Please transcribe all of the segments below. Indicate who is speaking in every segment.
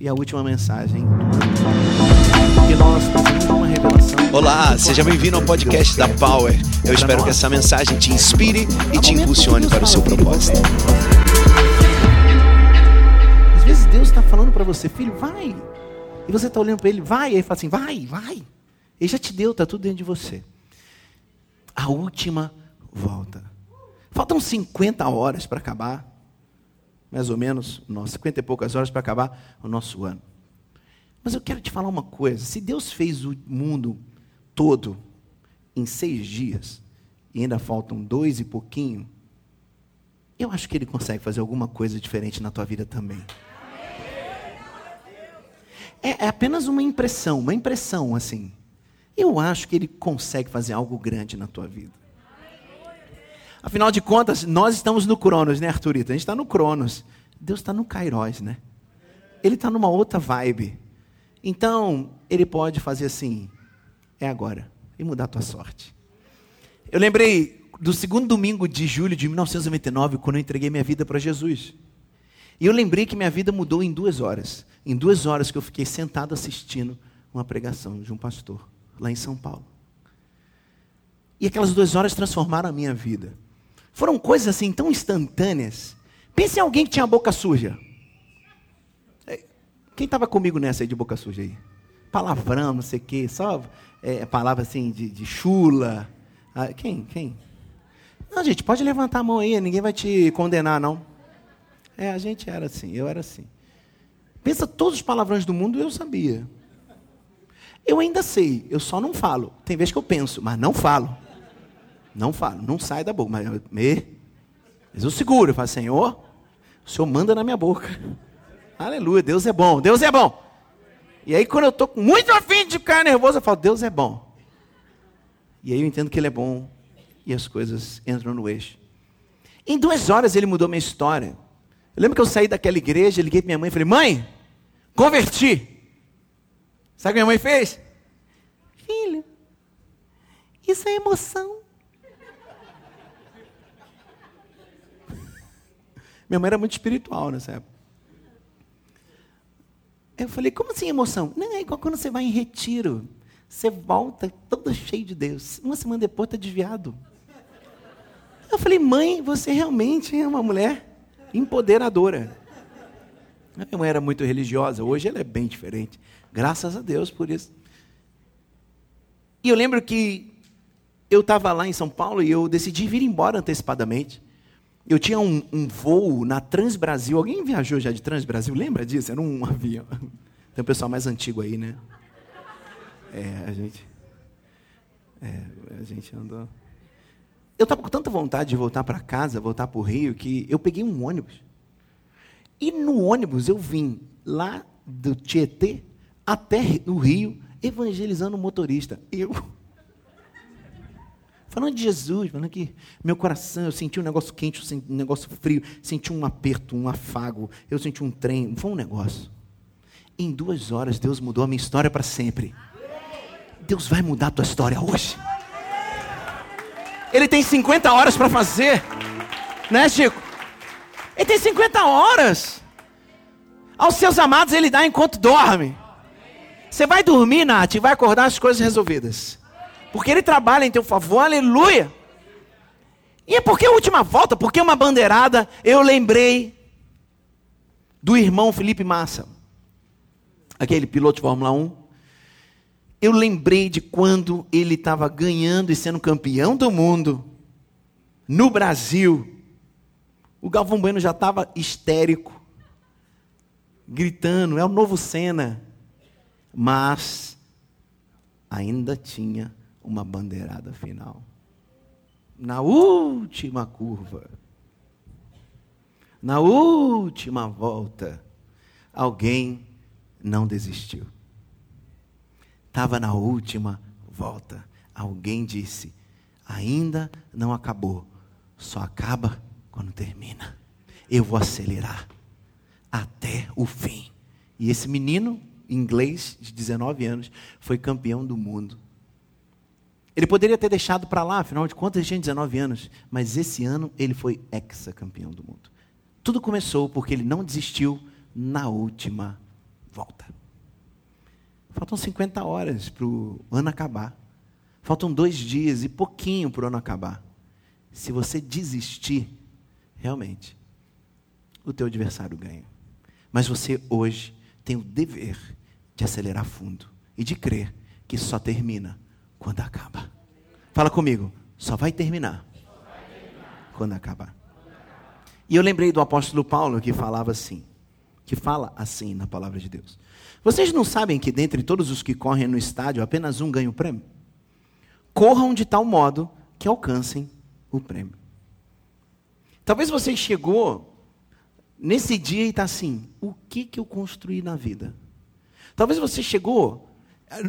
Speaker 1: e a última mensagem. Que nós temos uma revelação.
Speaker 2: Olá, seja bem-vindo ao podcast da Power. Eu espero que essa mensagem te inspire e te impulsione para o seu propósito.
Speaker 1: Às vezes Deus está falando para você, filho, vai. E você está olhando para ele, vai. E ele fala assim, vai, vai. Ele já te deu, está tudo dentro de você. A última volta. Faltam 50 horas para acabar, mais ou menos, nós, 50 e poucas horas para acabar o nosso ano. Mas eu quero te falar uma coisa: se Deus fez o mundo todo em seis dias, e ainda faltam dois e pouquinho, eu acho que Ele consegue fazer alguma coisa diferente na tua vida também. É, é apenas uma impressão, uma impressão assim. Eu acho que Ele consegue fazer algo grande na tua vida. Afinal de contas, nós estamos no Cronos, né, Arthurita? A gente está no Cronos. Deus está no Kairos, né? Ele está numa outra vibe. Então, ele pode fazer assim: é agora, e mudar a tua sorte. Eu lembrei do segundo domingo de julho de 1999, quando eu entreguei minha vida para Jesus. E eu lembrei que minha vida mudou em duas horas. Em duas horas que eu fiquei sentado assistindo uma pregação de um pastor, lá em São Paulo. E aquelas duas horas transformaram a minha vida. Foram coisas assim tão instantâneas. Pense em alguém que tinha a boca suja. É, quem estava comigo nessa aí de boca suja aí? Palavrão, não sei o quê, só é, palavra assim de, de chula. Ah, quem? Quem? Não, gente, pode levantar a mão aí, ninguém vai te condenar, não. É, a gente era assim, eu era assim. Pensa todos os palavrões do mundo, eu sabia. Eu ainda sei, eu só não falo. Tem vezes que eu penso, mas não falo. Não falo, não sai da boca. Mas, me, mas eu seguro, eu falo, Senhor, o Senhor manda na minha boca. Aleluia, Deus é bom, Deus é bom. E aí, quando eu estou muito afim de ficar nervoso, eu falo, Deus é bom. E aí eu entendo que Ele é bom e as coisas entram no eixo. Em duas horas ele mudou minha história. Eu lembro que eu saí daquela igreja, liguei para minha mãe e falei, mãe, converti. Sabe o que minha mãe fez? Filho, isso é emoção. Minha mãe era muito espiritual nessa época. Eu falei, como assim emoção? Não, é igual quando você vai em retiro. Você volta todo cheio de Deus. Uma semana depois está desviado. Eu falei, mãe, você realmente é uma mulher empoderadora. Minha mãe era muito religiosa, hoje ela é bem diferente. Graças a Deus por isso. E eu lembro que eu estava lá em São Paulo e eu decidi vir embora antecipadamente. Eu tinha um, um voo na Transbrasil. Alguém viajou já de Transbrasil? Lembra disso? Era um avião. Tem um pessoal mais antigo aí, né? É, a gente. É, a gente andou. Eu estava com tanta vontade de voltar para casa, voltar para o Rio, que eu peguei um ônibus. E no ônibus eu vim lá do Tietê até o Rio, evangelizando o motorista. Eu. Falando de Jesus, falando que meu coração, eu senti um negócio quente, eu senti um negócio frio, senti um aperto, um afago, eu senti um trem, foi um negócio. Em duas horas, Deus mudou a minha história para sempre. Deus vai mudar a tua história hoje. Ele tem 50 horas para fazer, né, Chico? Ele tem 50 horas. Aos seus amados, ele dá enquanto dorme. Você vai dormir, Nath, e vai acordar as coisas resolvidas. Porque ele trabalha em teu favor, aleluia. E é porque a última volta, porque uma bandeirada, eu lembrei do irmão Felipe Massa, aquele piloto de Fórmula 1. Eu lembrei de quando ele estava ganhando e sendo campeão do mundo no Brasil. O Galvão Bueno já estava histérico, gritando: é o novo Senna. Mas ainda tinha uma bandeirada final. Na última curva, na última volta, alguém não desistiu. Estava na última volta. Alguém disse: ainda não acabou, só acaba quando termina. Eu vou acelerar até o fim. E esse menino, inglês, de 19 anos, foi campeão do mundo ele poderia ter deixado para lá, afinal de contas ele tinha 19 anos, mas esse ano ele foi ex-campeão do mundo. Tudo começou porque ele não desistiu na última volta. Faltam 50 horas para o ano acabar. Faltam dois dias e pouquinho para o ano acabar. Se você desistir, realmente, o teu adversário ganha. Mas você hoje tem o dever de acelerar fundo e de crer que só termina quando acaba. Fala comigo, só vai terminar, quando acabar. E eu lembrei do apóstolo Paulo que falava assim, que fala assim na palavra de Deus. Vocês não sabem que dentre todos os que correm no estádio, apenas um ganha o prêmio? Corram de tal modo que alcancem o prêmio. Talvez você chegou nesse dia e está assim: o que, que eu construí na vida? Talvez você chegou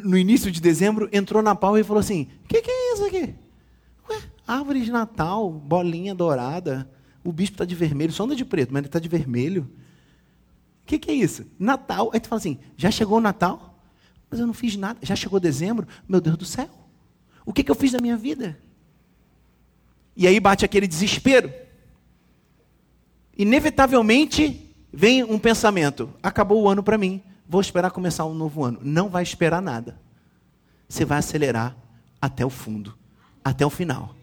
Speaker 1: no início de dezembro, entrou na pau e falou assim: o que, que é isso aqui? Ué, árvore de Natal, bolinha dourada, o bispo está de vermelho, só anda de preto, mas ele está de vermelho. O que, que é isso? Natal. Aí tu fala assim: já chegou o Natal? Mas eu não fiz nada. Já chegou dezembro? Meu Deus do céu. O que, que eu fiz na minha vida? E aí bate aquele desespero. Inevitavelmente vem um pensamento: acabou o ano para mim, vou esperar começar um novo ano. Não vai esperar nada. Você vai acelerar até o fundo, até o final,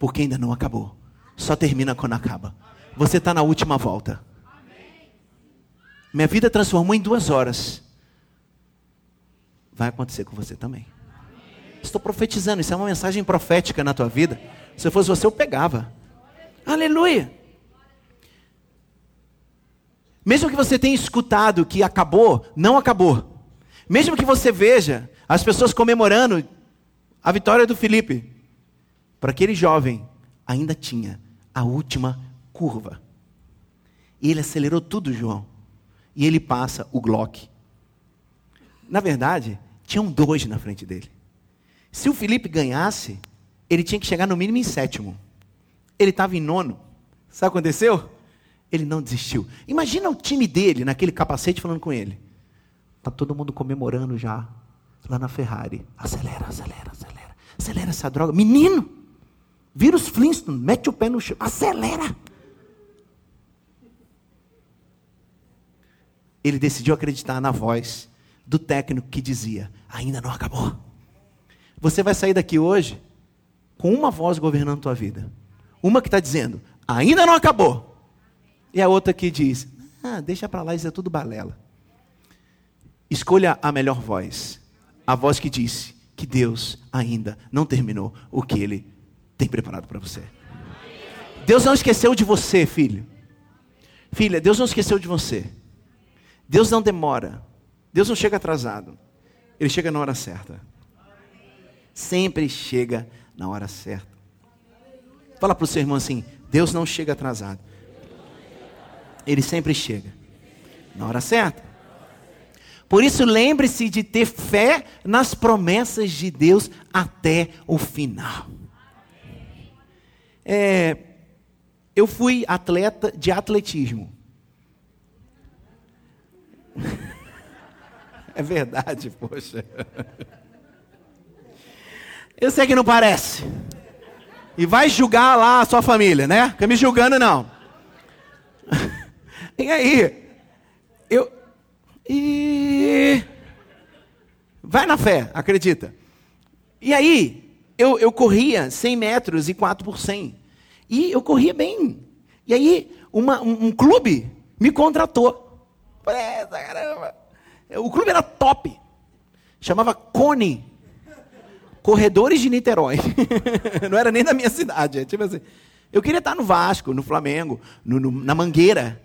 Speaker 1: porque ainda não acabou. Só termina quando acaba. Você está na última volta. Minha vida transformou em duas horas. Vai acontecer com você também. Estou profetizando, isso é uma mensagem profética na tua vida. Se fosse você, eu pegava. Aleluia. Mesmo que você tenha escutado que acabou, não acabou. Mesmo que você veja as pessoas comemorando a vitória do Felipe, para aquele jovem ainda tinha a última curva. E ele acelerou tudo, João. E ele passa o Glock. Na verdade, tinham dois na frente dele. Se o Felipe ganhasse, ele tinha que chegar no mínimo em sétimo. Ele estava em nono. Sabe o que aconteceu? Ele não desistiu. Imagina o time dele naquele capacete falando com ele. Tá todo mundo comemorando já lá na Ferrari. Acelera, acelera, acelera. Acelera essa droga. Menino, vira os Flintstones, mete o pé no chão. Acelera. Ele decidiu acreditar na voz do técnico que dizia: ainda não acabou. Você vai sair daqui hoje com uma voz governando a tua vida. Uma que está dizendo, ainda não acabou. E a outra que diz, ah, deixa para lá, isso é tudo balela. Escolha a melhor voz. A voz que disse que Deus ainda não terminou o que Ele tem preparado para você. Deus não esqueceu de você, filho. Filha, Deus não esqueceu de você. Deus não demora. Deus não chega atrasado. Ele chega na hora certa sempre chega na hora certa. Fala para o seu irmão assim: Deus não chega atrasado. Ele sempre chega na hora certa. Por isso, lembre-se de ter fé nas promessas de Deus até o final. É, eu fui atleta de atletismo. É verdade, poxa. Eu sei que não parece. E vai julgar lá a sua família, né? Fica me julgando, não. E aí? Eu. E. Vai na fé, acredita. E aí, eu, eu corria 100 metros e 4 por 100. E eu corria bem. E aí, uma, um, um clube me contratou. Falei, caramba. O clube era top. Chamava Cone corredores de Niterói. não era nem da minha cidade. É tipo assim, eu queria estar no Vasco, no Flamengo, no, no, na Mangueira.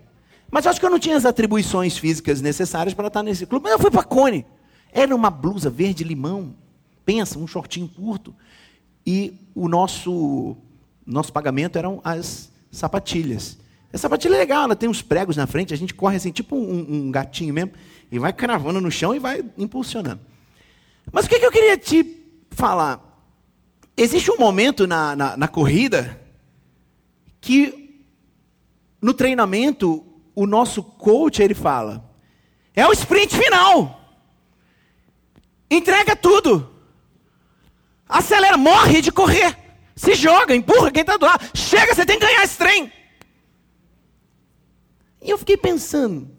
Speaker 1: Mas acho que eu não tinha as atribuições físicas necessárias para estar nesse clube. Mas eu fui para a Cone. Era uma blusa verde limão. Pensa, um shortinho curto. E o nosso, nosso pagamento eram as sapatilhas. A sapatilha é legal, ela tem uns pregos na frente, a gente corre assim, tipo um, um gatinho mesmo, e vai cravando no chão e vai impulsionando. Mas o que, que eu queria te falar. Existe um momento na, na, na corrida que no treinamento o nosso coach ele fala: é o sprint final. Entrega tudo. Acelera, morre de correr. Se joga, empurra quem está do lado. Chega, você tem que ganhar esse trem. E eu fiquei pensando: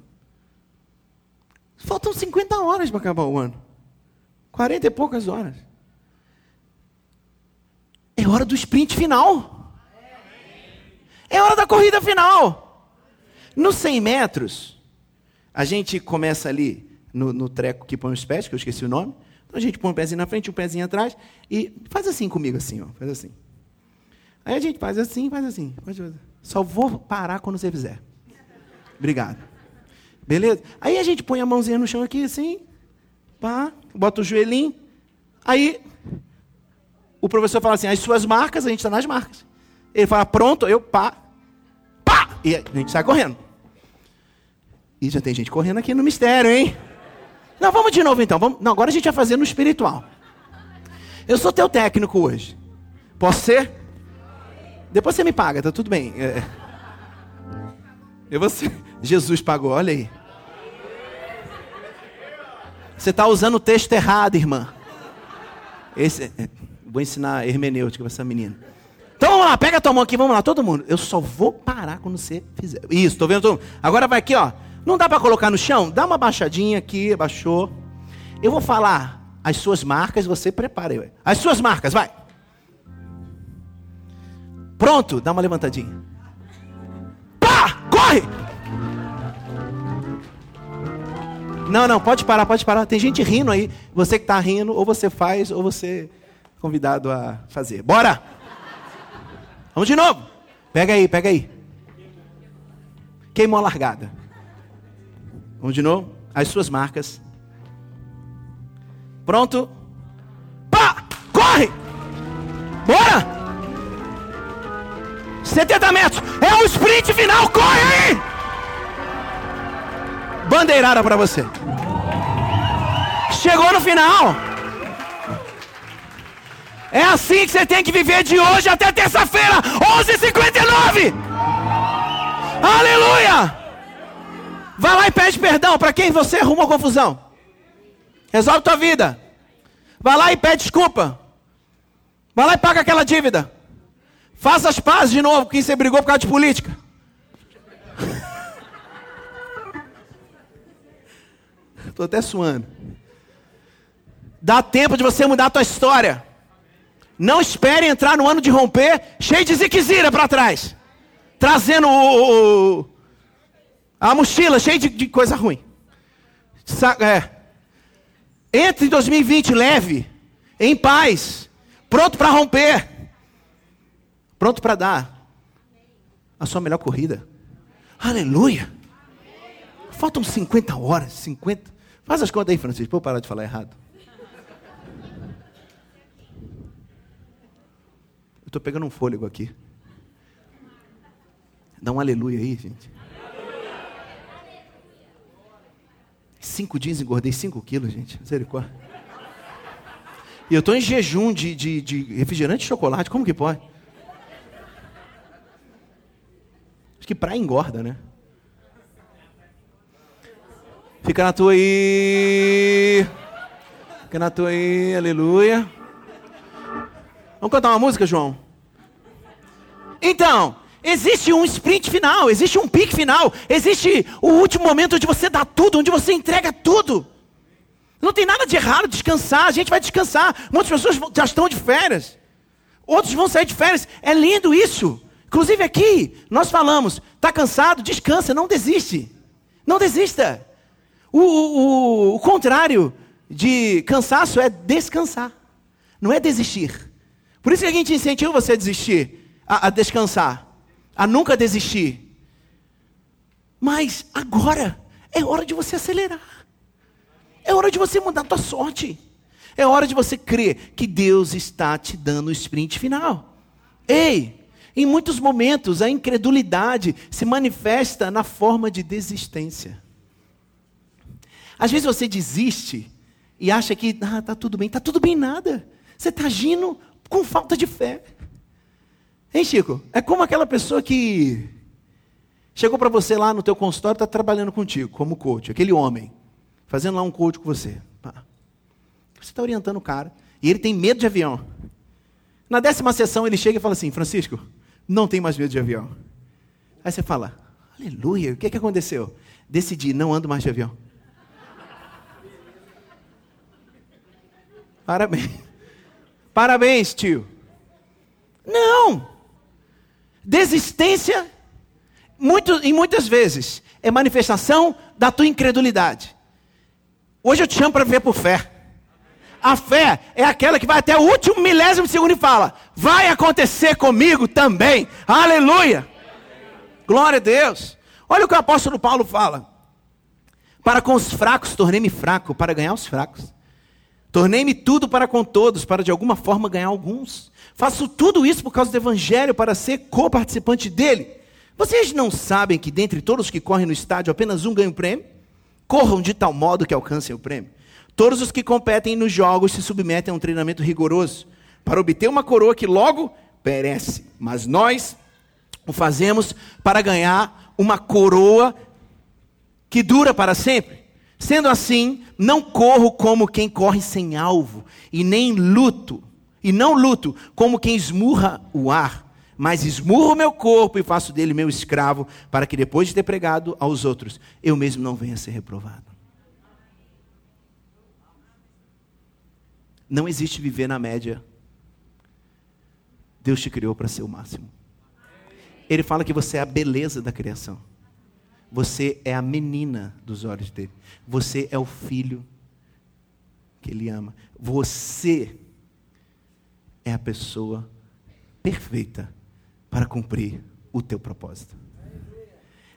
Speaker 1: Faltam 50 horas para acabar o ano. 40 e poucas horas. É hora do sprint final. É hora da corrida final. Nos 100 metros, a gente começa ali no, no treco que põe os pés, que eu esqueci o nome. Então a gente põe um pezinho na frente, um pezinho atrás e faz assim comigo, assim, ó, faz assim. Aí a gente faz assim, faz assim. Só vou parar quando você fizer. Obrigado. Beleza? Aí a gente põe a mãozinha no chão aqui, assim, pá, bota o joelhinho. Aí o professor fala assim: as suas marcas, a gente está nas marcas. Ele fala, pronto, eu pá, e a gente sai correndo. E já tem gente correndo aqui no mistério, hein? Não, vamos de novo então. Vamos... Não, agora a gente vai fazer no espiritual. Eu sou teu técnico hoje. Posso ser? Depois você me paga, tá tudo bem. É... E você? Jesus pagou, olha aí. Você está usando o texto errado, irmã. Esse, é, vou ensinar hermenêutica para essa menina. Então vamos lá, pega a tua mão aqui, vamos lá, todo mundo. Eu só vou parar quando você fizer. Isso, tô vendo todo mundo. Agora vai aqui, ó. Não dá para colocar no chão? Dá uma baixadinha aqui, baixou. Eu vou falar as suas marcas, você prepara aí. As suas marcas, vai. Pronto, dá uma levantadinha. Pá! Corre! Não, não, pode parar, pode parar. Tem gente rindo aí. Você que está rindo, ou você faz, ou você é convidado a fazer. Bora! Vamos de novo. Pega aí, pega aí. Queimou a largada. Vamos de novo? As suas marcas. Pronto? Pá! Corre! Bora! 70 metros. É o sprint final. Corre aí! Bandeirada para você. Chegou no final. É assim que você tem que viver de hoje até terça-feira, 11:59. Aleluia! Vai lá e pede perdão para quem você arrumou confusão. Resolve tua vida. Vai lá e pede desculpa. Vai lá e paga aquela dívida. Faça as pazes de novo com quem você brigou por causa de política. Estou até suando. Dá tempo de você mudar a tua história. Não espere entrar no ano de romper cheio de ziquezira para trás. Trazendo o, o, a mochila cheia de, de coisa ruim. Sa é. Entre em 2020 leve, em paz, pronto para romper, pronto para dar a sua melhor corrida. Aleluia. Faltam 50 horas, 50. Faz as contas aí, Francisco, para parar de falar errado. Estou pegando um fôlego aqui. Dá um aleluia aí, gente. Cinco dias engordei cinco quilos, gente. Misericórdia. E eu estou em jejum de, de, de refrigerante e chocolate. Como que pode? Acho que praia engorda, né? Fica na tua aí. Fica na tua aí, aleluia. Vamos cantar uma música, João? Então, Existe um sprint final, existe um pique final, existe o último momento onde você dá tudo, onde você entrega tudo. Não tem nada de errado descansar, a gente vai descansar. Muitas pessoas já estão de férias, outros vão sair de férias. É lindo isso. Inclusive aqui, nós falamos: está cansado? Descansa, não desiste. Não desista. O, o, o contrário de cansaço é descansar, não é desistir. Por isso que a gente incentiva você a desistir, a, a descansar a nunca desistir. Mas agora é hora de você acelerar. É hora de você mudar a tua sorte. É hora de você crer que Deus está te dando o sprint final. Ei, em muitos momentos a incredulidade se manifesta na forma de desistência. Às vezes você desiste e acha que ah, tá tudo bem, tá tudo bem nada. Você está agindo com falta de fé. Hein, Chico? É como aquela pessoa que chegou para você lá no teu consultório, está trabalhando contigo, como coach, aquele homem, fazendo lá um coach com você. Você está orientando o cara, e ele tem medo de avião. Na décima sessão ele chega e fala assim, Francisco, não tem mais medo de avião. Aí você fala, aleluia, o que, que aconteceu? Decidi, não ando mais de avião. Parabéns. Parabéns, tio. Não. Desistência, muito, e muitas vezes, é manifestação da tua incredulidade. Hoje eu te chamo para ver por fé. A fé é aquela que vai até o último milésimo segundo e fala: vai acontecer comigo também. Aleluia. Glória a Deus. Olha o que o apóstolo Paulo fala. Para com os fracos tornei-me fraco, para ganhar os fracos. Tornei-me tudo para com todos, para de alguma forma ganhar alguns. Faço tudo isso por causa do Evangelho, para ser co-participante dele. Vocês não sabem que dentre todos os que correm no estádio, apenas um ganha o prêmio? Corram de tal modo que alcancem o prêmio. Todos os que competem nos jogos se submetem a um treinamento rigoroso, para obter uma coroa que logo perece. Mas nós o fazemos para ganhar uma coroa que dura para sempre. Sendo assim, não corro como quem corre sem alvo, e nem luto e não luto como quem esmurra o ar, mas esmurro o meu corpo e faço dele meu escravo, para que depois de ter pregado aos outros, eu mesmo não venha ser reprovado. Não existe viver na média. Deus te criou para ser o máximo. Ele fala que você é a beleza da criação. Você é a menina dos olhos dele. Você é o filho que ele ama. Você é a pessoa perfeita para cumprir o teu propósito.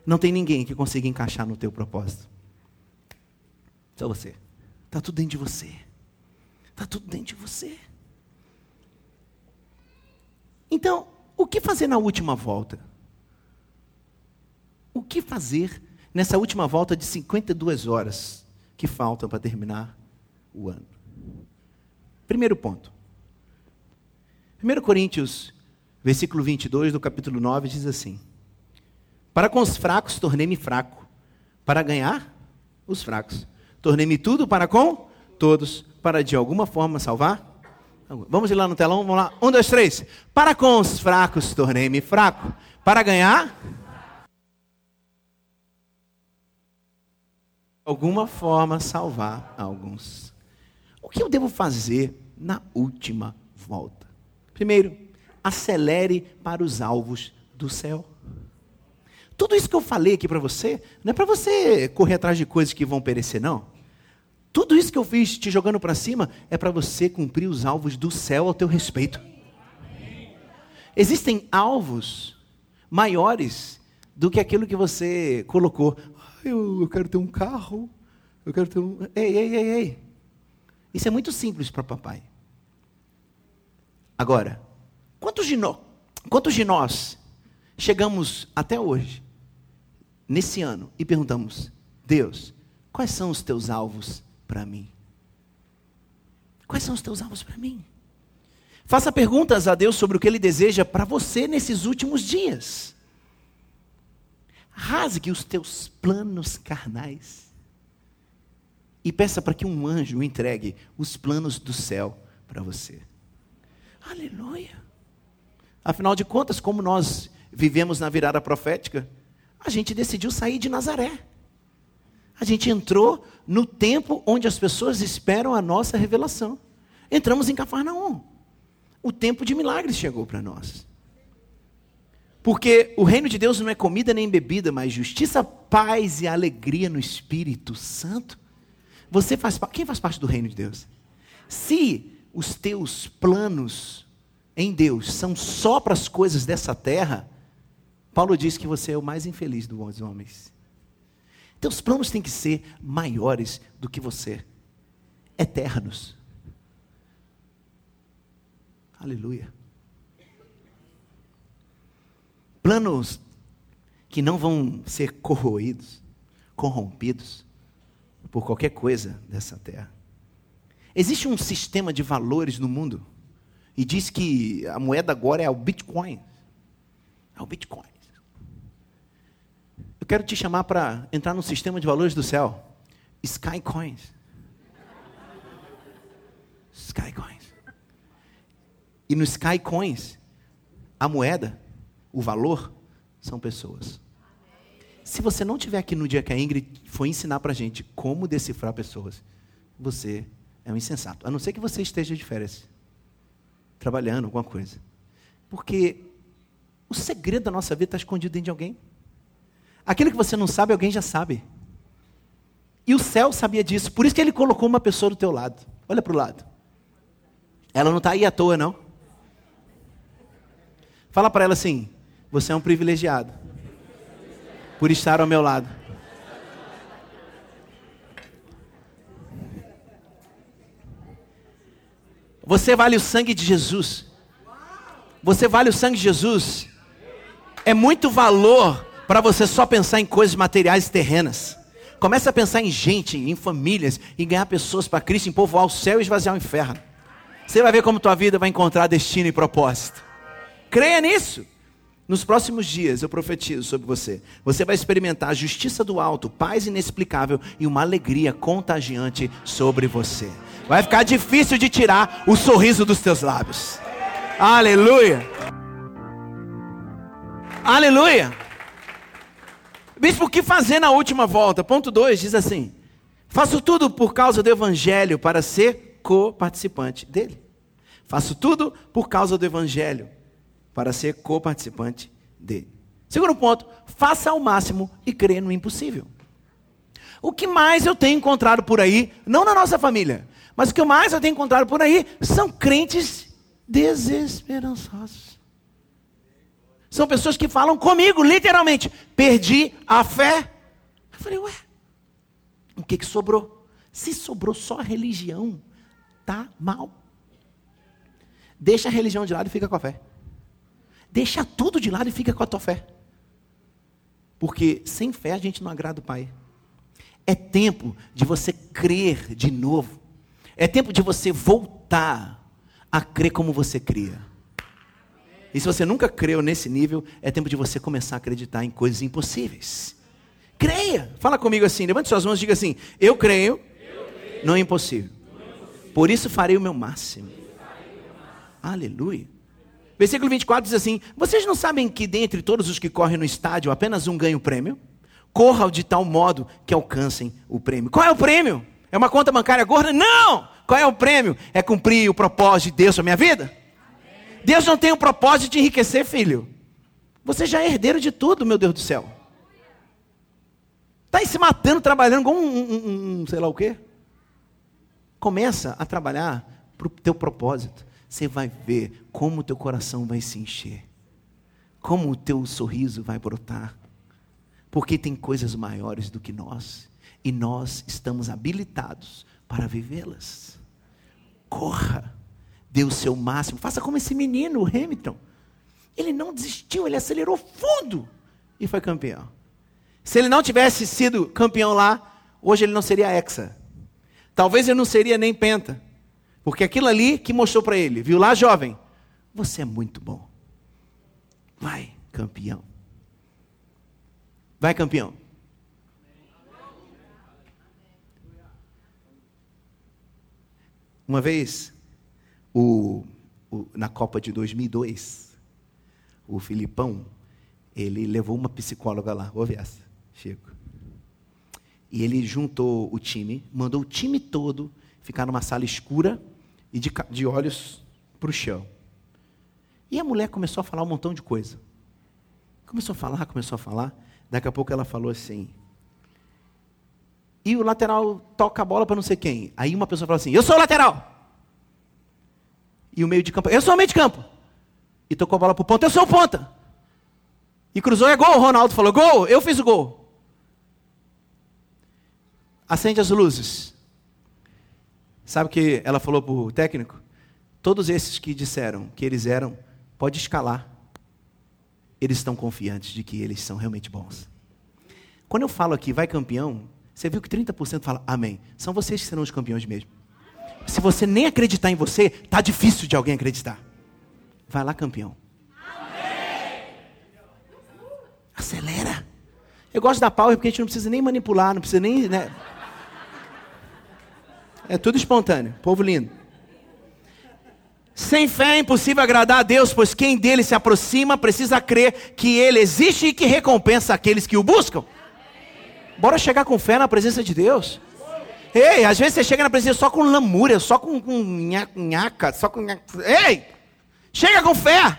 Speaker 1: Não tem ninguém que consiga encaixar no teu propósito. Só você. Está tudo dentro de você. Está tudo dentro de você. Então, o que fazer na última volta? O que fazer nessa última volta de 52 horas que faltam para terminar o ano? Primeiro ponto. 1 Coríntios, versículo 22 do capítulo 9 diz assim: Para com os fracos tornei-me fraco, para ganhar os fracos. Tornei-me tudo para com todos, para de alguma forma salvar. Vamos ir lá no telão, vamos lá. Um, dois, três. Para com os fracos tornei-me fraco, para ganhar. alguma forma salvar alguns. O que eu devo fazer na última volta? Primeiro, acelere para os alvos do céu. Tudo isso que eu falei aqui para você, não é para você correr atrás de coisas que vão perecer, não. Tudo isso que eu fiz te jogando para cima é para você cumprir os alvos do céu ao teu respeito. Existem alvos maiores do que aquilo que você colocou. Eu, eu quero ter um carro, eu quero ter um. Ei, ei, ei, ei. Isso é muito simples para papai. Agora, quantos de, no, quantos de nós chegamos até hoje, nesse ano, e perguntamos: Deus, quais são os teus alvos para mim? Quais são os teus alvos para mim? Faça perguntas a Deus sobre o que Ele deseja para você nesses últimos dias. Rasgue os teus planos carnais. E peça para que um anjo entregue os planos do céu para você. Aleluia. Afinal de contas, como nós vivemos na virada profética, a gente decidiu sair de Nazaré. A gente entrou no tempo onde as pessoas esperam a nossa revelação. Entramos em Cafarnaum. O tempo de milagres chegou para nós. Porque o reino de Deus não é comida nem bebida, mas justiça, paz e alegria no Espírito Santo. Você faz quem faz parte do reino de Deus? Se os teus planos em Deus são só para as coisas dessa terra, Paulo diz que você é o mais infeliz dos homens. Teus planos têm que ser maiores do que você, eternos. Aleluia. Planos que não vão ser corroídos, corrompidos por qualquer coisa dessa terra. Existe um sistema de valores no mundo e diz que a moeda agora é o Bitcoin. É o Bitcoin. Eu quero te chamar para entrar no sistema de valores do céu. Sky Coins. Sky Coins. E no Sky Coins, a moeda, o valor, são pessoas. Se você não estiver aqui no dia que a Ingrid foi ensinar para gente como decifrar pessoas, você é um insensato. A não ser que você esteja de férias, trabalhando, alguma coisa. Porque o segredo da nossa vida está escondido dentro de alguém. Aquilo que você não sabe, alguém já sabe. E o céu sabia disso. Por isso que ele colocou uma pessoa do teu lado. Olha para o lado. Ela não está aí à toa, não. Fala para ela assim: você é um privilegiado por estar ao meu lado. Você vale o sangue de Jesus. Você vale o sangue de Jesus. É muito valor para você só pensar em coisas materiais terrenas. Comece a pensar em gente, em famílias, em ganhar pessoas para Cristo, em povoar o céu e esvaziar o inferno. Você vai ver como tua vida vai encontrar destino e propósito. Creia nisso. Nos próximos dias eu profetizo sobre você. Você vai experimentar a justiça do alto, paz inexplicável e uma alegria contagiante sobre você. Vai ficar difícil de tirar o sorriso dos teus lábios. Aleluia. Aleluia. Bispo, o que fazer na última volta? Ponto 2 diz assim: Faço tudo por causa do evangelho para ser co-participante dele. Faço tudo por causa do evangelho para ser co-participante dele. Segundo ponto, faça ao máximo e crê no impossível. O que mais eu tenho encontrado por aí, não na nossa família, mas o que mais eu tenho encontrado por aí são crentes desesperançosos. São pessoas que falam comigo, literalmente, perdi a fé. Eu falei, ué, o que, que sobrou? Se sobrou só a religião, tá mal. Deixa a religião de lado e fica com a fé. Deixa tudo de lado e fica com a tua fé. Porque sem fé a gente não agrada o Pai. É tempo de você crer de novo. É tempo de você voltar a crer como você cria. E se você nunca creu nesse nível, é tempo de você começar a acreditar em coisas impossíveis. Creia. Fala comigo assim, levante suas mãos e diga assim: Eu creio, Eu creio. não é impossível. Não é. Por isso farei o meu máximo. Aleluia. Versículo 24 diz assim: Vocês não sabem que dentre todos os que correm no estádio, apenas um ganha o prêmio? Corram de tal modo que alcancem o prêmio. Qual é o prêmio? É uma conta bancária gorda? Não! Qual é o prêmio? É cumprir o propósito de Deus na minha vida? Deus não tem o propósito de enriquecer, filho. Você já é herdeiro de tudo, meu Deus do céu. Está aí se matando, trabalhando com um, um, um, sei lá o quê? Começa a trabalhar para o teu propósito você vai ver como o teu coração vai se encher, como o teu sorriso vai brotar, porque tem coisas maiores do que nós e nós estamos habilitados para vivê-las. Corra, dê o seu máximo, faça como esse menino, o Hamilton. Ele não desistiu, ele acelerou fundo e foi campeão. Se ele não tivesse sido campeão lá, hoje ele não seria hexa. Talvez ele não seria nem penta. Porque aquilo ali que mostrou para ele, viu lá, jovem? Você é muito bom. Vai, campeão. Vai, campeão. Uma vez, o, o, na Copa de 2002, o Filipão, ele levou uma psicóloga lá, ouve essa, Chico. E ele juntou o time, mandou o time todo ficar numa sala escura, e de, de olhos para o chão. E a mulher começou a falar um montão de coisa. Começou a falar, começou a falar. Daqui a pouco ela falou assim. E o lateral toca a bola para não sei quem. Aí uma pessoa falou assim: Eu sou o lateral. E o meio de campo: Eu sou o meio de campo. E tocou a bola para o ponta: Eu sou o ponta. E cruzou, é gol. O Ronaldo falou: Gol, eu fiz o gol. Acende as luzes. Sabe o que ela falou para o técnico? Todos esses que disseram que eles eram, pode escalar. Eles estão confiantes de que eles são realmente bons. Quando eu falo aqui, vai campeão, você viu que 30% fala amém. São vocês que serão os campeões mesmo. Se você nem acreditar em você, tá difícil de alguém acreditar. Vai lá, campeão. Amém. Acelera. Eu gosto da power porque a gente não precisa nem manipular, não precisa nem. Né? É tudo espontâneo. Povo lindo. Sem fé é impossível agradar a Deus, pois quem dele se aproxima precisa crer que ele existe e que recompensa aqueles que o buscam. Bora chegar com fé na presença de Deus. Ei, às vezes você chega na presença só com lamúria, só com, com nhaca, só com. Nhaca. Ei! Chega com fé.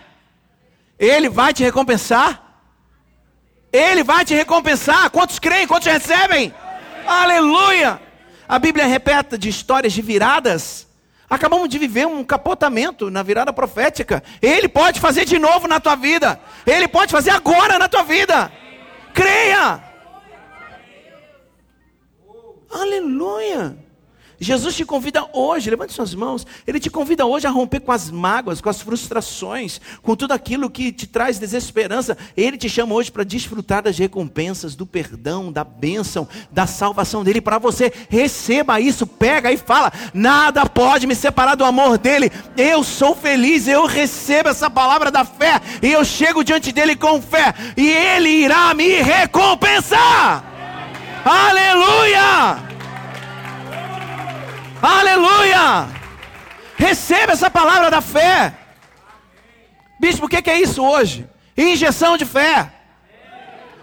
Speaker 1: Ele vai te recompensar. Ele vai te recompensar. Quantos creem? Quantos recebem? Aleluia! A Bíblia repete de histórias de viradas. Acabamos de viver um capotamento na virada profética. Ele pode fazer de novo na tua vida. Ele pode fazer agora na tua vida. Creia! Aleluia! Jesus te convida hoje, levante suas mãos, Ele te convida hoje a romper com as mágoas, com as frustrações, com tudo aquilo que te traz desesperança. Ele te chama hoje para desfrutar das recompensas, do perdão, da bênção, da salvação dele para você. Receba isso, pega e fala: nada pode me separar do amor dele. Eu sou feliz, eu recebo essa palavra da fé, e eu chego diante dele com fé, e ele irá me recompensar. Aleluia! Aleluia! Receba essa palavra da fé. Bispo, o que é isso hoje? Injeção de fé.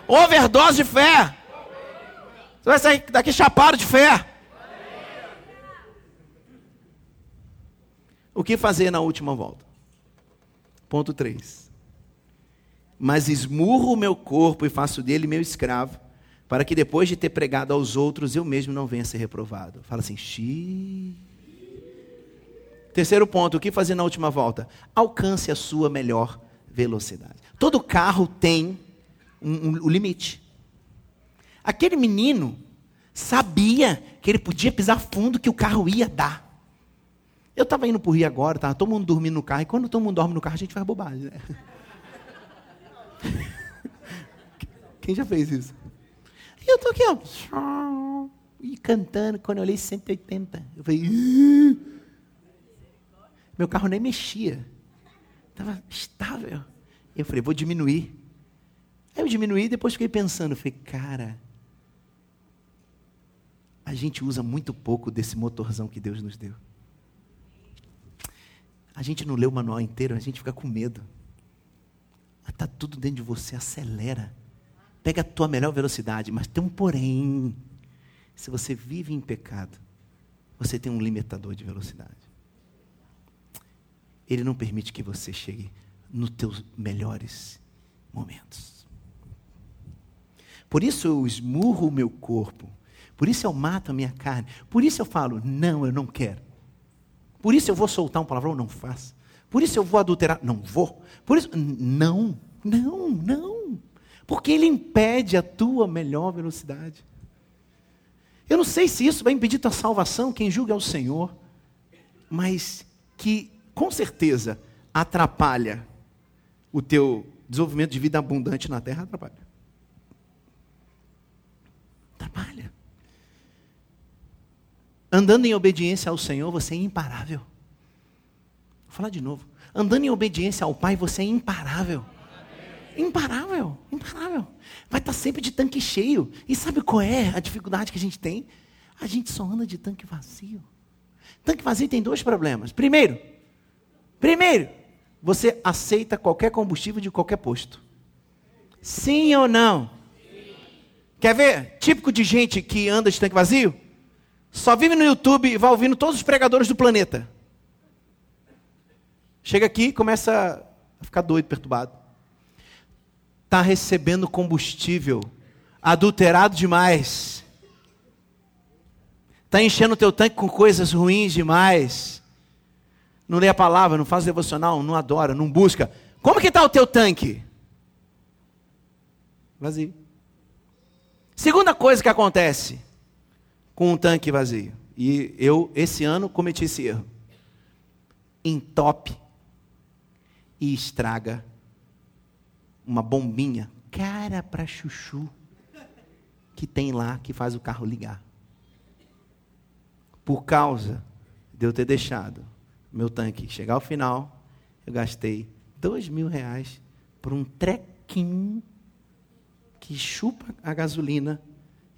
Speaker 1: Overdose de fé. Você vai sair daqui chapado de fé. O que fazer na última volta? Ponto 3. Mas esmurro o meu corpo e faço dele meu escravo, para que depois de ter pregado aos outros, eu mesmo não venha ser reprovado. Fala assim, xiii. Terceiro ponto, o que fazer na última volta? Alcance a sua melhor velocidade. Todo carro tem um, um, um limite. Aquele menino sabia que ele podia pisar fundo que o carro ia dar. Eu estava indo para o Rio agora, estava todo mundo dormindo no carro, e quando todo mundo dorme no carro, a gente faz bobagem. Né? Quem já fez isso? E eu tô aqui, ó. E cantando, quando eu olhei 180. Eu falei. Meu carro nem mexia. Estava estável. Eu falei, vou diminuir. Aí eu diminuí e depois fiquei pensando, falei, cara, a gente usa muito pouco desse motorzão que Deus nos deu. A gente não lê o manual inteiro, a gente fica com medo. Está tudo dentro de você, acelera. Pega a tua melhor velocidade, mas tem um porém. Se você vive em pecado, você tem um limitador de velocidade. Ele não permite que você chegue nos teus melhores momentos. Por isso eu esmurro o meu corpo. Por isso eu mato a minha carne. Por isso eu falo, não, eu não quero. Por isso eu vou soltar um palavrão, não faço. Por isso eu vou adulterar, não vou. Por isso, não, não, não. Porque ele impede a tua melhor velocidade. Eu não sei se isso vai impedir tua salvação, quem julga é o Senhor, mas que com certeza atrapalha o teu desenvolvimento de vida abundante na terra, atrapalha. Atrapalha. Andando em obediência ao Senhor, você é imparável. Vou falar de novo. Andando em obediência ao Pai, você é imparável. Imparável, imparável. Vai estar sempre de tanque cheio. E sabe qual é a dificuldade que a gente tem? A gente só anda de tanque vazio. Tanque vazio tem dois problemas. Primeiro, primeiro, você aceita qualquer combustível de qualquer posto. Sim ou não? Sim. Quer ver? Típico de gente que anda de tanque vazio? Só vive no YouTube e vai ouvindo todos os pregadores do planeta. Chega aqui e começa a ficar doido, perturbado está recebendo combustível adulterado demais. Está enchendo o teu tanque com coisas ruins demais. Não lê a palavra, não faz devocional, não adora, não busca. Como que está o teu tanque? Vazio. Segunda coisa que acontece com um tanque vazio. E eu, esse ano, cometi esse erro. Entope e estraga uma bombinha, cara para chuchu, que tem lá que faz o carro ligar. Por causa de eu ter deixado meu tanque chegar ao final, eu gastei dois mil reais por um trequinho que chupa a gasolina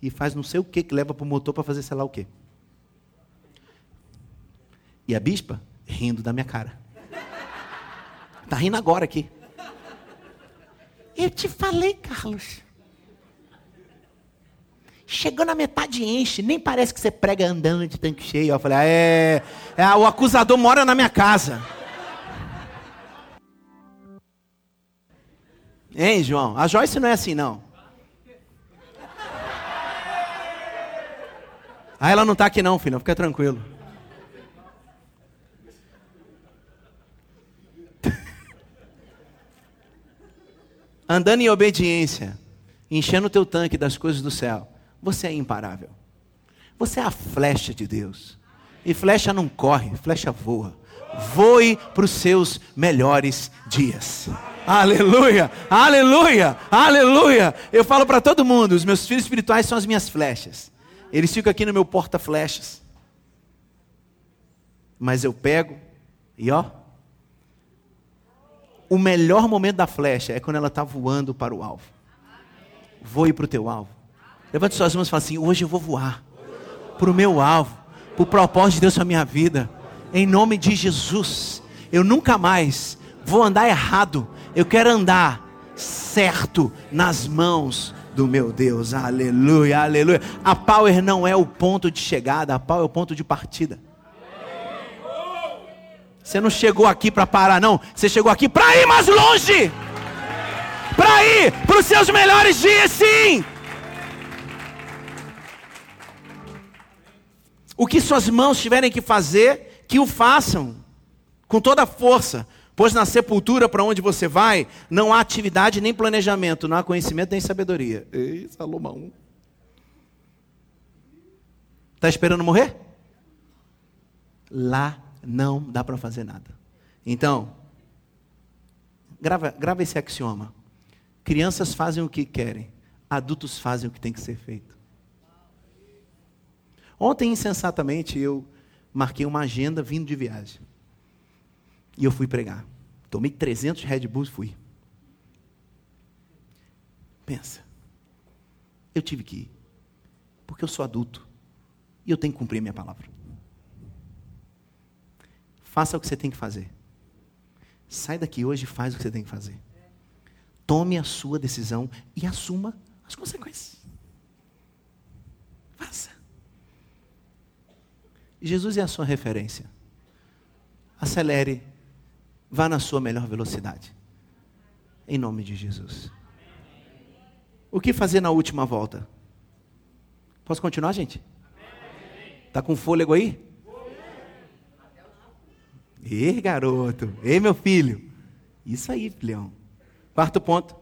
Speaker 1: e faz não sei o que que leva para o motor para fazer sei lá o que. E a bispa rindo da minha cara. Tá rindo agora aqui. Eu te falei, Carlos. Chegando na metade enche, nem parece que você prega andando de tanque cheio. Eu falei, ah, é, é, o acusador mora na minha casa. Hein, João? A Joyce não é assim, não. Ah, ela não está aqui não, filho, fica tranquilo. Andando em obediência, enchendo o teu tanque das coisas do céu, você é imparável. Você é a flecha de Deus. E flecha não corre, flecha voa. Voe para os seus melhores dias. Aleluia, aleluia, aleluia. Eu falo para todo mundo: os meus filhos espirituais são as minhas flechas. Eles ficam aqui no meu porta-flechas. Mas eu pego e ó. O melhor momento da flecha é quando ela está voando para o alvo. Voe para o teu alvo. Levante suas mãos e fala assim: hoje eu vou voar para o meu alvo, para o propósito de Deus para minha vida. Em nome de Jesus. Eu nunca mais vou andar errado. Eu quero andar certo nas mãos do meu Deus. Aleluia, aleluia. A power não é o ponto de chegada, a power é o ponto de partida. Você não chegou aqui para parar, não. Você chegou aqui para ir mais longe. Para ir para os seus melhores dias, sim. O que suas mãos tiverem que fazer, que o façam com toda a força, Pois na sepultura para onde você vai, não há atividade nem planejamento, não há conhecimento nem sabedoria. Ei, Salomão. Está esperando morrer? Lá não dá para fazer nada. Então, grava, grava esse axioma. Crianças fazem o que querem, adultos fazem o que tem que ser feito. Ontem, insensatamente, eu marquei uma agenda vindo de viagem. E eu fui pregar. Tomei 300 Red Bulls e fui. Pensa. Eu tive que ir. Porque eu sou adulto. E eu tenho que cumprir minha palavra. Faça o que você tem que fazer. Sai daqui hoje e faz o que você tem que fazer. Tome a sua decisão e assuma as consequências. Faça. Jesus é a sua referência. Acelere Vá na sua melhor velocidade. Em nome de Jesus. O que fazer na última volta? Posso continuar, gente? Tá com fôlego aí? Ei, garoto. Ei, meu filho. Isso aí, filhão. Quarto ponto.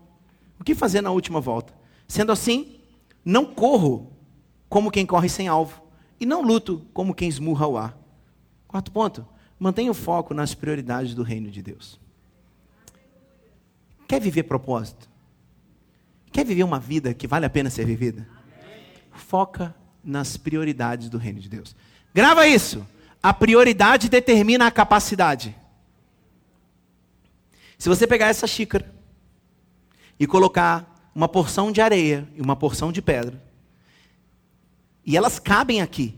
Speaker 1: O que fazer na última volta? Sendo assim, não corro como quem corre sem alvo. E não luto como quem esmurra o ar. Quarto ponto. Mantenha o foco nas prioridades do reino de Deus. Quer viver propósito? Quer viver uma vida que vale a pena ser vivida? Foca nas prioridades do reino de Deus. Grava isso. A prioridade determina a capacidade. Se você pegar essa xícara e colocar uma porção de areia e uma porção de pedra, e elas cabem aqui,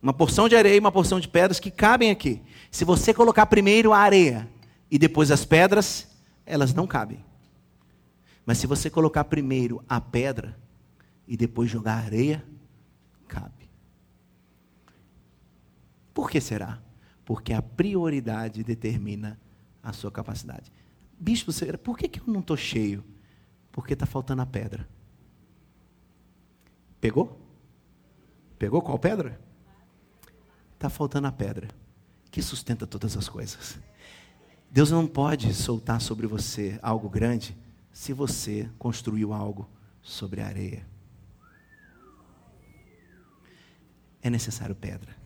Speaker 1: uma porção de areia e uma porção de pedras que cabem aqui. Se você colocar primeiro a areia e depois as pedras, elas não cabem. Mas se você colocar primeiro a pedra e depois jogar a areia, cabe. Por que será? Porque a prioridade determina a sua capacidade. Bispo, por que, que eu não estou cheio? Porque está faltando a pedra. Pegou? Pegou qual pedra? está faltando a pedra que sustenta todas as coisas. Deus não pode soltar sobre você algo grande se você construiu algo sobre a areia. É necessário pedra.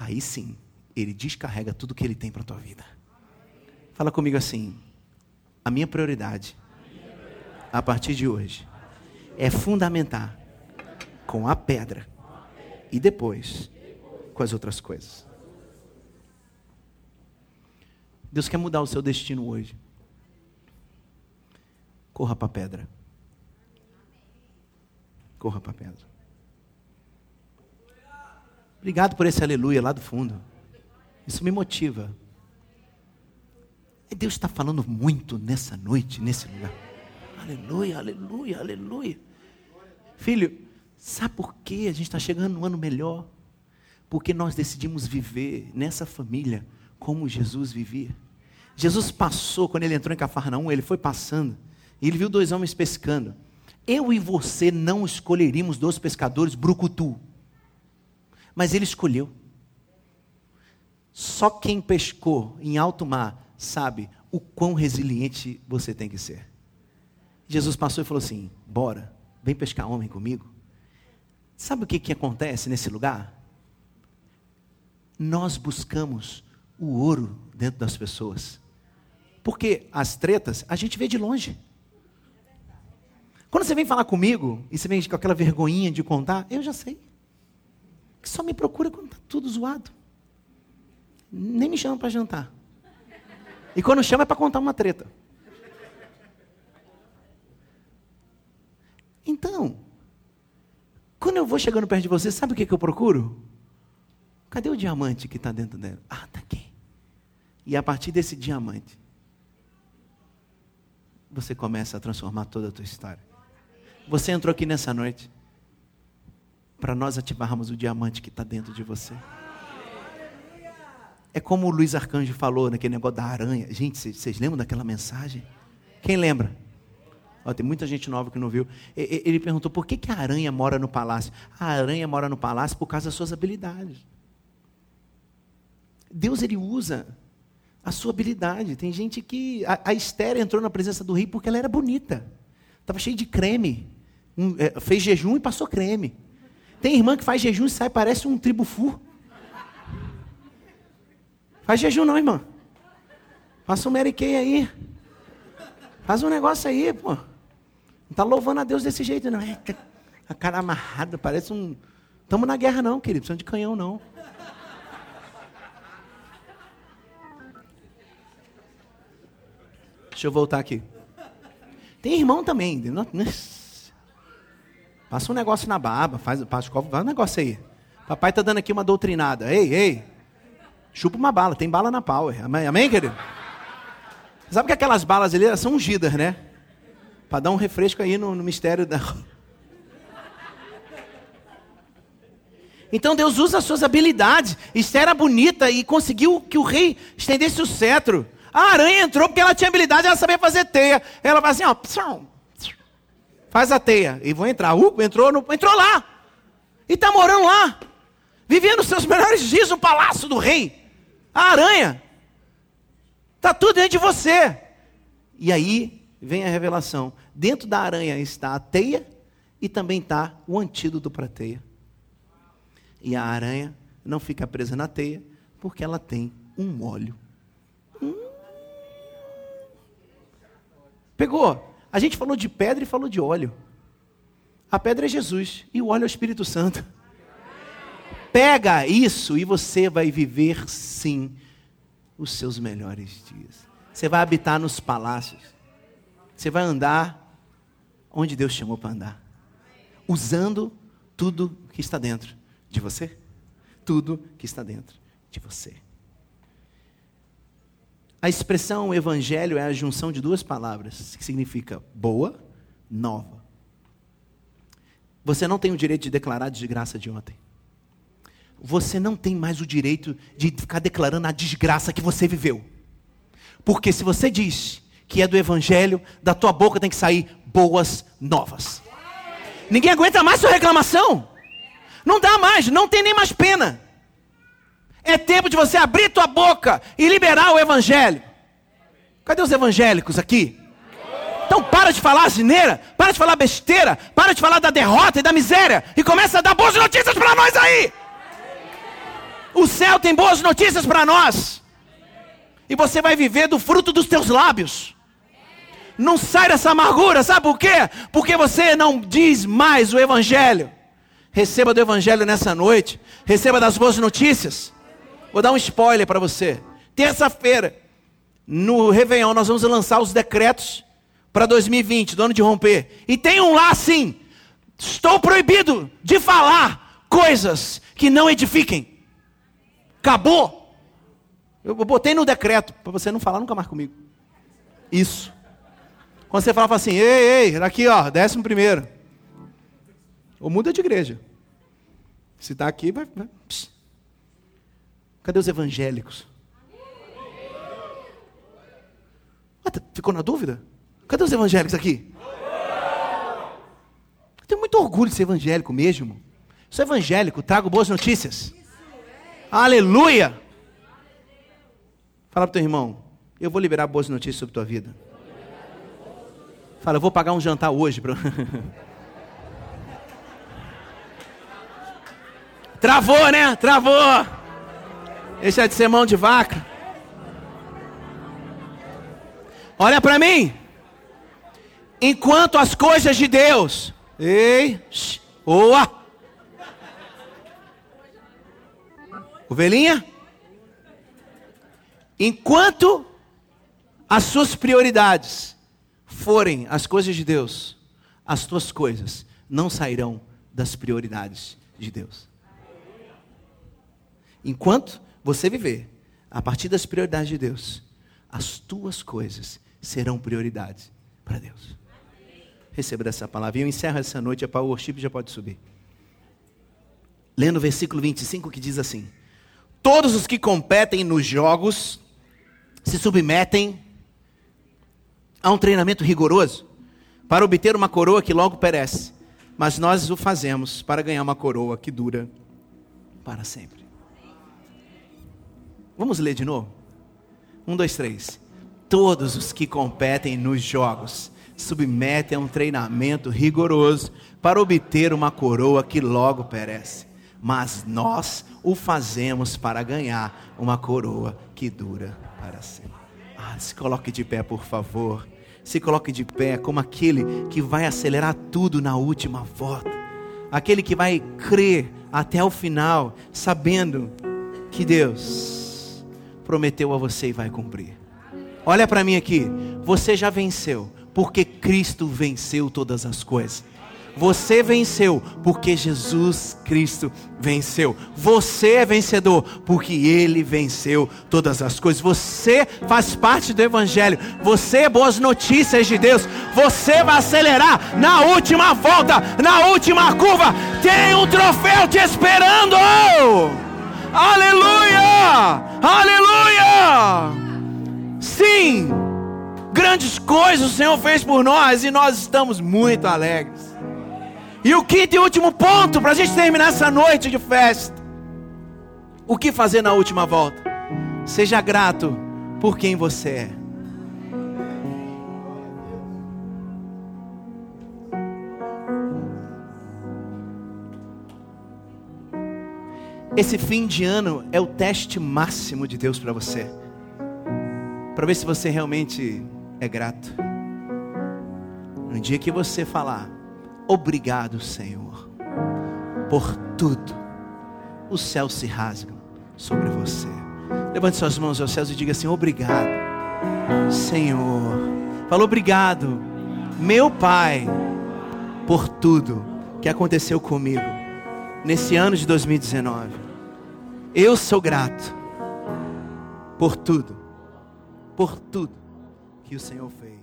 Speaker 1: Aí sim, ele descarrega tudo que ele tem para a tua vida. Fala comigo assim: a minha prioridade, a partir de hoje, é fundamentar com a pedra e depois com as outras coisas. Deus quer mudar o seu destino hoje. Corra para a pedra. Corra para a pedra. Obrigado por esse aleluia lá do fundo. Isso me motiva. E Deus está falando muito nessa noite, nesse lugar. Aleluia, aleluia, aleluia. Filho, sabe por que a gente está chegando no ano melhor? Porque nós decidimos viver nessa família como Jesus vivia. Jesus passou, quando ele entrou em Cafarnaum, ele foi passando, e ele viu dois homens pescando. Eu e você não escolheríamos dois pescadores brucutu, mas ele escolheu. Só quem pescou em alto mar sabe o quão resiliente você tem que ser. Jesus passou e falou assim: Bora, vem pescar homem comigo. Sabe o que, que acontece nesse lugar? Nós buscamos o ouro dentro das pessoas. Porque as tretas a gente vê de longe. Quando você vem falar comigo e você vem com aquela vergonhinha de contar, eu já sei. Que só me procura quando está tudo zoado. Nem me chama para jantar. E quando chama é para contar uma treta. Então, quando eu vou chegando perto de você, sabe o que, que eu procuro? Cadê o diamante que está dentro dela? Ah, está aqui. E a partir desse diamante, você começa a transformar toda a tua história. Você entrou aqui nessa noite para nós ativarmos o diamante que está dentro de você. É como o Luiz Arcanjo falou naquele negócio da aranha. Gente, vocês lembram daquela mensagem? Quem lembra? Ó, tem muita gente nova que não viu. Ele perguntou por que, que a aranha mora no palácio. A aranha mora no palácio por causa das suas habilidades. Deus ele usa a sua habilidade. Tem gente que. A, a Esther entrou na presença do rei porque ela era bonita. Estava cheia de creme. Um, é, fez jejum e passou creme. Tem irmã que faz jejum e sai, parece um tribufu. Faz jejum não, irmã. Faça um Mary Kay aí. Faz um negócio aí, pô. Não está louvando a Deus desse jeito, não. É, a cara amarrada, parece um. Estamos na guerra, não, querido. Precisamos de canhão, não. Deixa eu voltar aqui. Tem irmão também. Passa um negócio na barba, faz, passa, faz um negócio aí. Papai está dando aqui uma doutrinada. Ei, ei. Chupa uma bala, tem bala na power. Amém, amém querido? Sabe que aquelas balas ali são ungidas, né? Para dar um refresco aí no, no mistério da. Então Deus usa as suas habilidades. Esther era bonita e conseguiu que o rei estendesse o cetro. A aranha entrou porque ela tinha habilidade, ela sabia fazer teia. Ela vai assim, ó, faz a teia. E vou entrar. Uh, entrou, no, entrou lá. E está morando lá. Vivendo seus melhores dias no palácio do rei. A aranha. Está tudo dentro de você. E aí vem a revelação. Dentro da aranha está a teia e também está o antídoto para a teia. E a aranha não fica presa na teia porque ela tem um óleo. Pegou? A gente falou de pedra e falou de óleo. A pedra é Jesus e o óleo é o Espírito Santo. Pega isso e você vai viver sim os seus melhores dias. Você vai habitar nos palácios. Você vai andar onde Deus chamou para andar. Usando tudo que está dentro de você. Tudo que está dentro de você. A expressão evangelho é a junção de duas palavras, que significa boa, nova. Você não tem o direito de declarar a desgraça de ontem. Você não tem mais o direito de ficar declarando a desgraça que você viveu. Porque se você diz que é do evangelho, da tua boca tem que sair boas novas. Ninguém aguenta mais sua reclamação. Não dá mais, não tem nem mais pena. É tempo de você abrir tua boca e liberar o evangelho. Cadê os evangélicos aqui? Então para de falar asneira, para de falar besteira, para de falar da derrota e da miséria e começa a dar boas notícias para nós aí. O céu tem boas notícias para nós. E você vai viver do fruto dos teus lábios. Não sai dessa amargura, sabe por quê? Porque você não diz mais o evangelho. Receba do evangelho nessa noite. Receba das boas notícias. Vou dar um spoiler para você. Terça-feira, no Réveillon, nós vamos lançar os decretos para 2020, do ano de romper. E tem um lá assim: estou proibido de falar coisas que não edifiquem. Acabou. Eu botei no decreto, para você não falar nunca mais comigo. Isso. Quando você fala, fala assim, ei, ei, aqui ó, décimo primeiro. Ou muda de igreja. Se está aqui, vai. vai. Cadê os evangélicos? Ah, tá, ficou na dúvida? Cadê os evangélicos aqui? Eu tenho muito orgulho de ser evangélico mesmo. Sou evangélico, trago boas notícias. Aleluia! Fala para teu irmão, eu vou liberar boas notícias sobre tua vida. Fala, eu vou pagar um jantar hoje. Bro. Travou, né? Travou. Esse é de ser mão de vaca. Olha para mim. Enquanto as coisas de Deus. Ei, oa. Ovelhinha? Enquanto as suas prioridades forem as coisas de Deus, as tuas coisas não sairão das prioridades de Deus. Enquanto você viver a partir das prioridades de Deus, as tuas coisas serão prioridades para Deus. Receba essa palavra. E eu encerro essa noite, o worship já pode subir. Lendo o versículo 25 que diz assim: Todos os que competem nos jogos se submetem a um treinamento rigoroso para obter uma coroa que logo perece, mas nós o fazemos para ganhar uma coroa que dura para sempre. Vamos ler de novo? Um, dois, três. Todos os que competem nos jogos submetem a um treinamento rigoroso para obter uma coroa que logo perece mas nós o fazemos para ganhar uma coroa que dura para sempre. Ah, se coloque de pé, por favor. Se coloque de pé como aquele que vai acelerar tudo na última volta. Aquele que vai crer até o final, sabendo que Deus prometeu a você e vai cumprir. Olha para mim aqui. Você já venceu, porque Cristo venceu todas as coisas. Você venceu porque Jesus Cristo venceu. Você é vencedor porque Ele venceu todas as coisas. Você faz parte do Evangelho. Você é boas notícias de Deus. Você vai acelerar na última volta, na última curva. Tem um troféu te esperando. Aleluia! Aleluia! Sim! Grandes coisas o Senhor fez por nós e nós estamos muito alegres. E o quinto e último ponto, para a gente terminar essa noite de festa. O que fazer na última volta? Seja grato por quem você é. Esse fim de ano é o teste máximo de Deus para você. Para ver se você realmente é grato. No dia que você falar, Obrigado, Senhor, por tudo. Os céus se rasgam sobre você. Levante suas mãos aos céus e diga assim: Obrigado, Senhor. Fala obrigado, meu Pai, por tudo que aconteceu comigo nesse ano de 2019. Eu sou grato por tudo, por tudo que o Senhor fez.